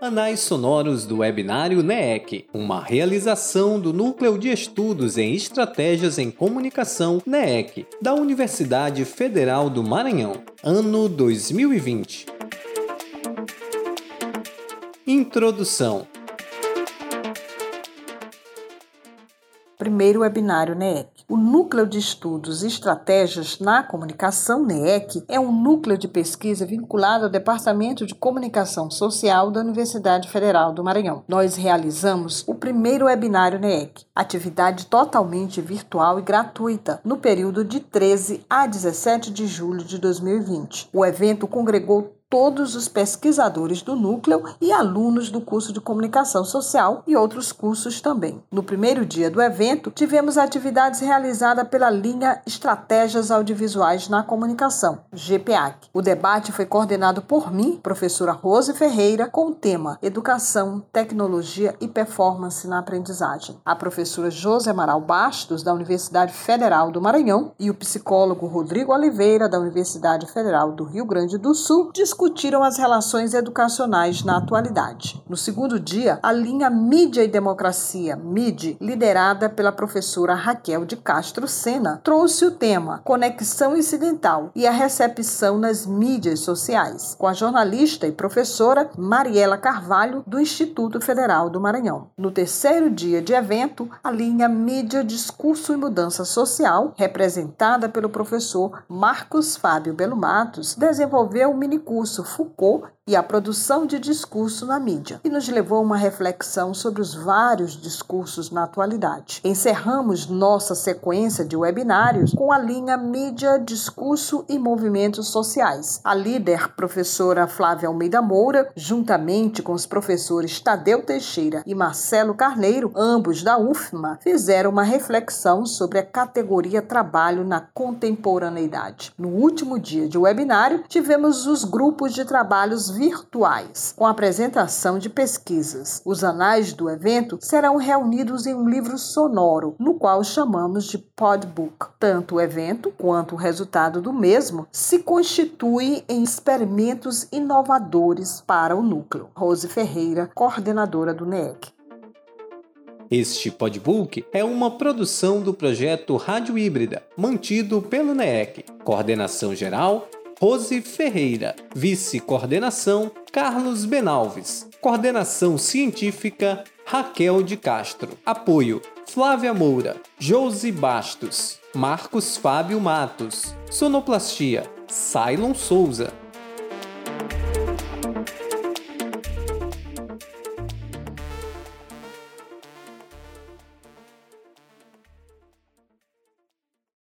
Anais Sonoros do Webinário NEEC, uma realização do Núcleo de Estudos em Estratégias em Comunicação NEEC, da Universidade Federal do Maranhão, ano 2020. Introdução Primeiro webinário NEEC. O Núcleo de Estudos e Estratégias na Comunicação, NEEC, é um núcleo de pesquisa vinculado ao Departamento de Comunicação Social da Universidade Federal do Maranhão. Nós realizamos o primeiro webinário NEEC, atividade totalmente virtual e gratuita, no período de 13 a 17 de julho de 2020. O evento congregou todos os pesquisadores do núcleo e alunos do curso de comunicação social e outros cursos também. No primeiro dia do evento, tivemos atividades realizadas pela linha Estratégias Audiovisuais na Comunicação, GPAC. O debate foi coordenado por mim, professora Rose Ferreira, com o tema Educação, Tecnologia e Performance na Aprendizagem. A professora José Amaral Bastos, da Universidade Federal do Maranhão, e o psicólogo Rodrigo Oliveira, da Universidade Federal do Rio Grande do Sul, discutiram as relações educacionais na atualidade. No segundo dia, a linha Mídia e Democracia, MID, liderada pela professora Raquel de Castro Sena, trouxe o tema Conexão Incidental e a recepção nas mídias sociais, com a jornalista e professora Mariela Carvalho, do Instituto Federal do Maranhão. No terceiro dia de evento, a linha Mídia, Discurso e Mudança Social, representada pelo professor Marcos Fábio Belo Matos, desenvolveu um minicurso Foucault e a produção de discurso na mídia, e nos levou a uma reflexão sobre os vários discursos na atualidade. Encerramos nossa sequência de webinários com a linha Mídia, Discurso e Movimentos Sociais. A líder, professora Flávia Almeida Moura, juntamente com os professores Tadeu Teixeira e Marcelo Carneiro, ambos da UFMA, fizeram uma reflexão sobre a categoria trabalho na contemporaneidade. No último dia de webinário, tivemos os grupos de trabalhos virtuais, com apresentação de pesquisas. Os anais do evento serão reunidos em um livro sonoro, no qual chamamos de Podbook. Tanto o evento quanto o resultado do mesmo se constituem em experimentos inovadores para o núcleo. Rose Ferreira, coordenadora do NEEC. Este podbook é uma produção do projeto Rádio Híbrida, mantido pelo NEEC. Coordenação geral Rose Ferreira. Vice-coordenação, Carlos Benalves. Coordenação científica, Raquel de Castro. Apoio, Flávia Moura, Josi Bastos, Marcos Fábio Matos. Sonoplastia, Cylon Souza.